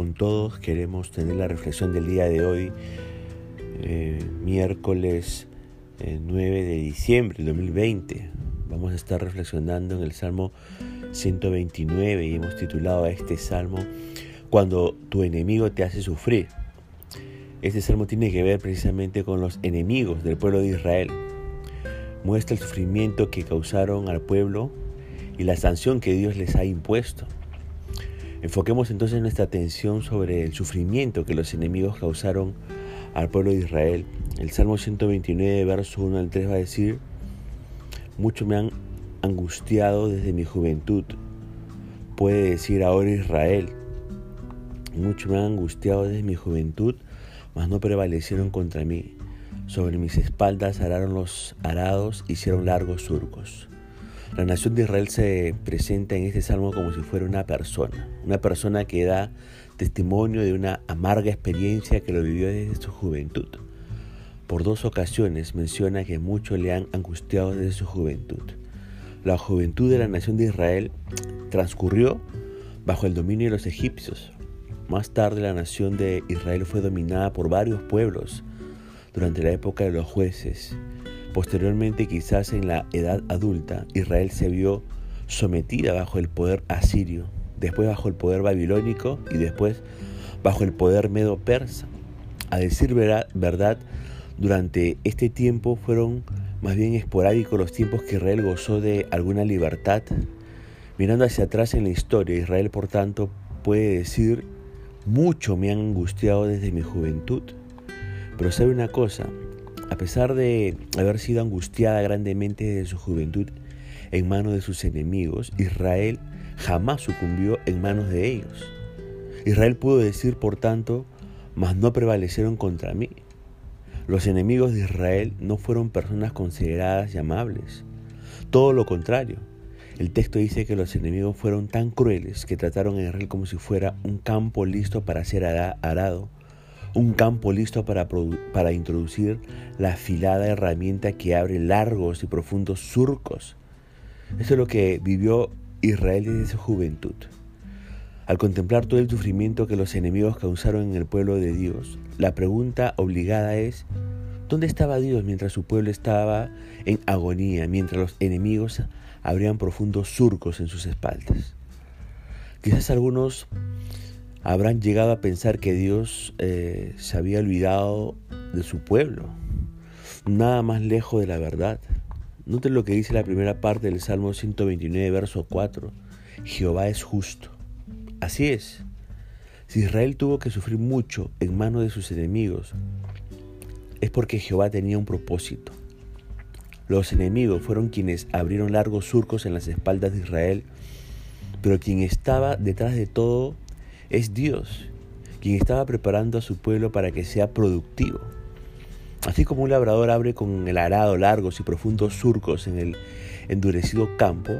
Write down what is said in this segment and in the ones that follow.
con todos. Queremos tener la reflexión del día de hoy, eh, miércoles 9 eh, de diciembre del 2020. Vamos a estar reflexionando en el Salmo 129 y hemos titulado a este Salmo Cuando tu enemigo te hace sufrir. Este salmo tiene que ver precisamente con los enemigos del pueblo de Israel. Muestra el sufrimiento que causaron al pueblo y la sanción que Dios les ha impuesto. Enfoquemos entonces nuestra atención sobre el sufrimiento que los enemigos causaron al pueblo de Israel. El Salmo 129, verso 1 al 3 va a decir, mucho me han angustiado desde mi juventud. Puede decir ahora Israel, mucho me han angustiado desde mi juventud, mas no prevalecieron contra mí. Sobre mis espaldas araron los arados, hicieron largos surcos. La nación de Israel se presenta en este salmo como si fuera una persona, una persona que da testimonio de una amarga experiencia que lo vivió desde su juventud. Por dos ocasiones menciona que muchos le han angustiado desde su juventud. La juventud de la nación de Israel transcurrió bajo el dominio de los egipcios. Más tarde la nación de Israel fue dominada por varios pueblos durante la época de los jueces Posteriormente, quizás en la edad adulta, Israel se vio sometida bajo el poder asirio, después bajo el poder babilónico y después bajo el poder medo-persa. A decir verdad, durante este tiempo fueron más bien esporádicos los tiempos que Israel gozó de alguna libertad. Mirando hacia atrás en la historia, Israel por tanto puede decir, mucho me han angustiado desde mi juventud. Pero sabe una cosa, a pesar de haber sido angustiada grandemente desde su juventud en manos de sus enemigos, Israel jamás sucumbió en manos de ellos. Israel pudo decir, por tanto, mas no prevalecieron contra mí. Los enemigos de Israel no fueron personas consideradas y amables. Todo lo contrario. El texto dice que los enemigos fueron tan crueles que trataron a Israel como si fuera un campo listo para ser arado un campo listo para, para introducir la afilada herramienta que abre largos y profundos surcos. Eso es lo que vivió Israel desde su juventud. Al contemplar todo el sufrimiento que los enemigos causaron en el pueblo de Dios, la pregunta obligada es, ¿dónde estaba Dios mientras su pueblo estaba en agonía, mientras los enemigos abrían profundos surcos en sus espaldas? Quizás algunos habrán llegado a pensar que Dios eh, se había olvidado de su pueblo. Nada más lejos de la verdad. Noten lo que dice la primera parte del Salmo 129, verso 4. Jehová es justo. Así es. Si Israel tuvo que sufrir mucho en manos de sus enemigos, es porque Jehová tenía un propósito. Los enemigos fueron quienes abrieron largos surcos en las espaldas de Israel, pero quien estaba detrás de todo es Dios quien estaba preparando a su pueblo para que sea productivo. Así como un labrador abre con el arado largos y profundos surcos en el endurecido campo,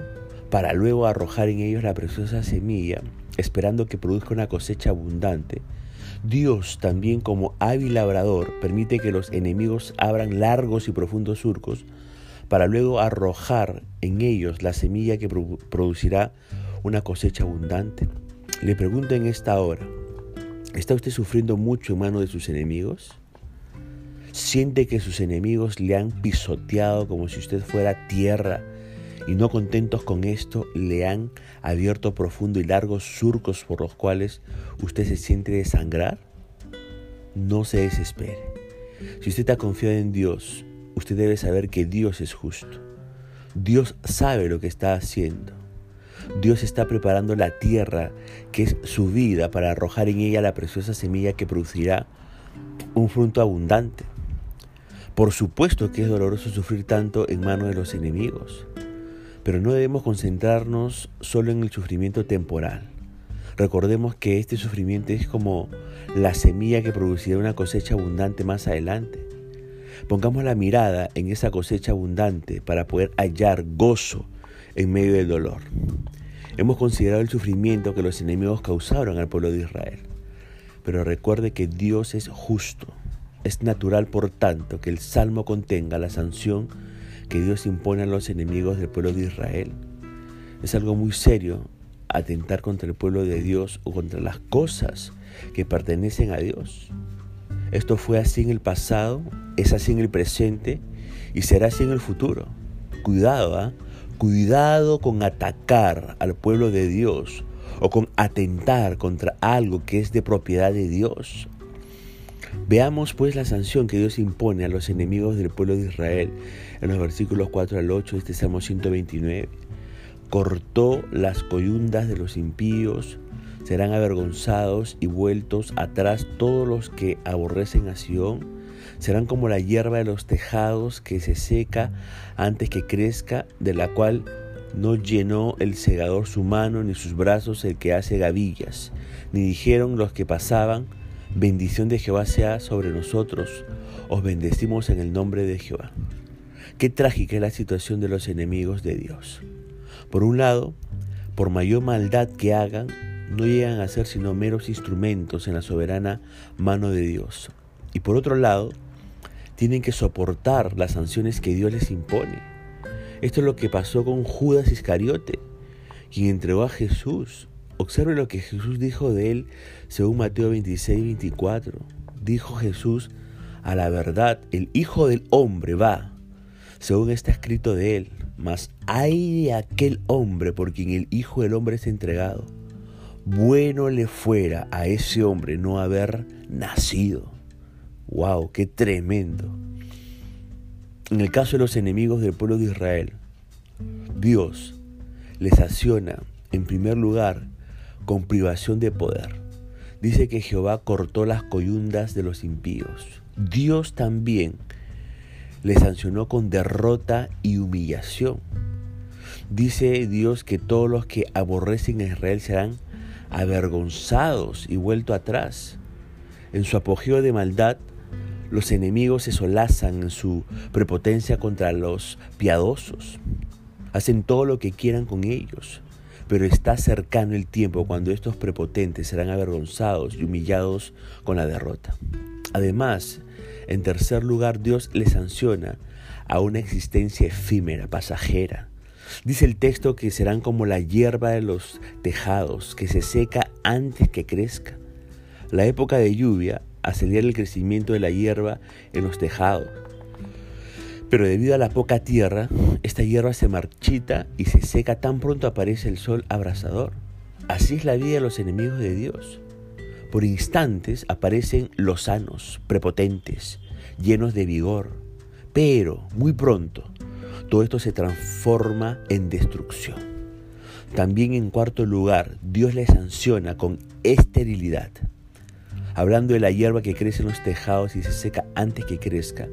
para luego arrojar en ellos la preciosa semilla, esperando que produzca una cosecha abundante, Dios también como hábil labrador permite que los enemigos abran largos y profundos surcos para luego arrojar en ellos la semilla que producirá una cosecha abundante. Le pregunto en esta hora, ¿está usted sufriendo mucho en manos de sus enemigos? ¿Siente que sus enemigos le han pisoteado como si usted fuera tierra y no contentos con esto le han abierto profundo y largos surcos por los cuales usted se siente desangrar? No se desespere. Si usted está confiado en Dios, usted debe saber que Dios es justo. Dios sabe lo que está haciendo. Dios está preparando la tierra, que es su vida, para arrojar en ella la preciosa semilla que producirá un fruto abundante. Por supuesto que es doloroso sufrir tanto en manos de los enemigos, pero no debemos concentrarnos solo en el sufrimiento temporal. Recordemos que este sufrimiento es como la semilla que producirá una cosecha abundante más adelante. Pongamos la mirada en esa cosecha abundante para poder hallar gozo en medio del dolor. Hemos considerado el sufrimiento que los enemigos causaron al pueblo de Israel. Pero recuerde que Dios es justo. Es natural, por tanto, que el Salmo contenga la sanción que Dios impone a los enemigos del pueblo de Israel. Es algo muy serio atentar contra el pueblo de Dios o contra las cosas que pertenecen a Dios. Esto fue así en el pasado, es así en el presente y será así en el futuro. Cuidado, ¿ah? Cuidado con atacar al pueblo de Dios o con atentar contra algo que es de propiedad de Dios. Veamos pues la sanción que Dios impone a los enemigos del pueblo de Israel en los versículos 4 al 8 de este Salmo 129. Cortó las coyundas de los impíos, serán avergonzados y vueltos atrás todos los que aborrecen a Sión. Serán como la hierba de los tejados que se seca antes que crezca, de la cual no llenó el segador su mano ni sus brazos el que hace gavillas, ni dijeron los que pasaban, bendición de Jehová sea sobre nosotros, os bendecimos en el nombre de Jehová. Qué trágica es la situación de los enemigos de Dios. Por un lado, por mayor maldad que hagan, no llegan a ser sino meros instrumentos en la soberana mano de Dios. Y por otro lado, tienen que soportar las sanciones que Dios les impone. Esto es lo que pasó con Judas Iscariote, quien entregó a Jesús. Observe lo que Jesús dijo de él según Mateo 26, 24. Dijo Jesús, a la verdad, el Hijo del Hombre va, según está escrito de él, mas hay de aquel hombre por quien el Hijo del Hombre es entregado. Bueno le fuera a ese hombre no haber nacido. ¡Wow! ¡Qué tremendo! En el caso de los enemigos del pueblo de Israel, Dios les acciona en primer lugar con privación de poder. Dice que Jehová cortó las coyundas de los impíos. Dios también les sancionó con derrota y humillación. Dice Dios que todos los que aborrecen a Israel serán avergonzados y vuelto atrás. En su apogeo de maldad, los enemigos se solazan en su prepotencia contra los piadosos. Hacen todo lo que quieran con ellos. Pero está cercano el tiempo cuando estos prepotentes serán avergonzados y humillados con la derrota. Además, en tercer lugar, Dios les sanciona a una existencia efímera, pasajera. Dice el texto que serán como la hierba de los tejados, que se seca antes que crezca. La época de lluvia acelera el crecimiento de la hierba en los tejados. Pero debido a la poca tierra, esta hierba se marchita y se seca tan pronto aparece el sol abrasador. Así es la vida de los enemigos de Dios. Por instantes aparecen los sanos, prepotentes, llenos de vigor, pero muy pronto todo esto se transforma en destrucción. También en cuarto lugar, Dios les sanciona con esterilidad. Hablando de la hierba que crece en los tejados y se seca antes que crezca,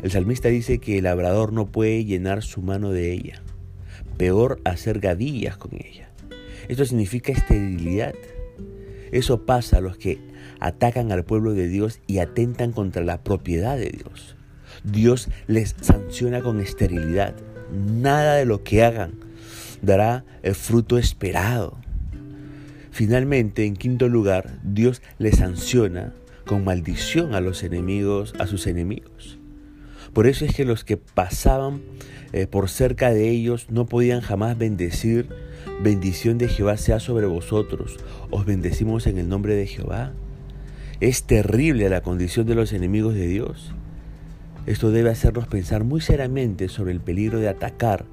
el salmista dice que el labrador no puede llenar su mano de ella. Peor hacer gavillas con ella. Esto significa esterilidad. Eso pasa a los que atacan al pueblo de Dios y atentan contra la propiedad de Dios. Dios les sanciona con esterilidad. Nada de lo que hagan dará el fruto esperado. Finalmente, en quinto lugar, Dios les sanciona con maldición a los enemigos, a sus enemigos. Por eso es que los que pasaban eh, por cerca de ellos no podían jamás bendecir, bendición de Jehová sea sobre vosotros, os bendecimos en el nombre de Jehová. Es terrible la condición de los enemigos de Dios. Esto debe hacernos pensar muy seriamente sobre el peligro de atacar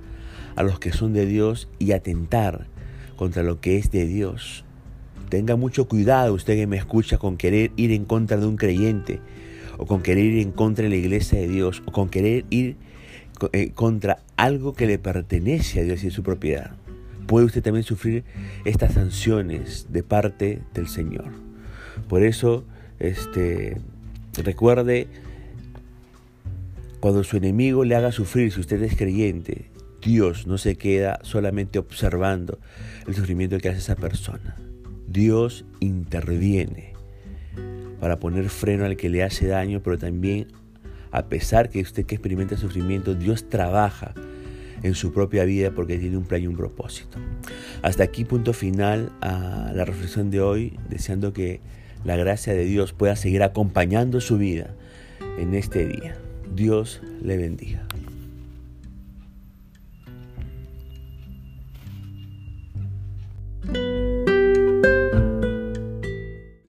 a los que son de Dios y atentar contra lo que es de Dios. Tenga mucho cuidado usted que me escucha con querer ir en contra de un creyente o con querer ir en contra de la iglesia de Dios o con querer ir eh, contra algo que le pertenece a Dios y es su propiedad. Puede usted también sufrir estas sanciones de parte del Señor. Por eso, este, recuerde cuando su enemigo le haga sufrir, si usted es creyente, Dios no se queda solamente observando el sufrimiento que hace esa persona. Dios interviene para poner freno al que le hace daño, pero también a pesar que usted que experimenta sufrimiento, Dios trabaja en su propia vida porque tiene un plan y un propósito. Hasta aquí punto final a la reflexión de hoy, deseando que la gracia de Dios pueda seguir acompañando su vida en este día. Dios le bendiga.